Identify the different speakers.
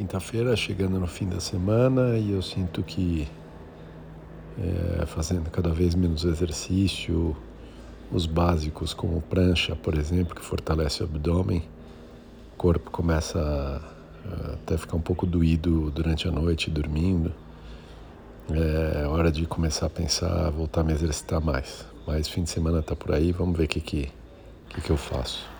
Speaker 1: Quinta-feira chegando no fim da semana e eu sinto que é, fazendo cada vez menos exercício, os básicos como prancha, por exemplo, que fortalece o abdômen, o corpo começa a, até ficar um pouco doído durante a noite dormindo. É hora de começar a pensar, voltar a me exercitar mais. Mas fim de semana está por aí, vamos ver o que, que, que, que eu faço.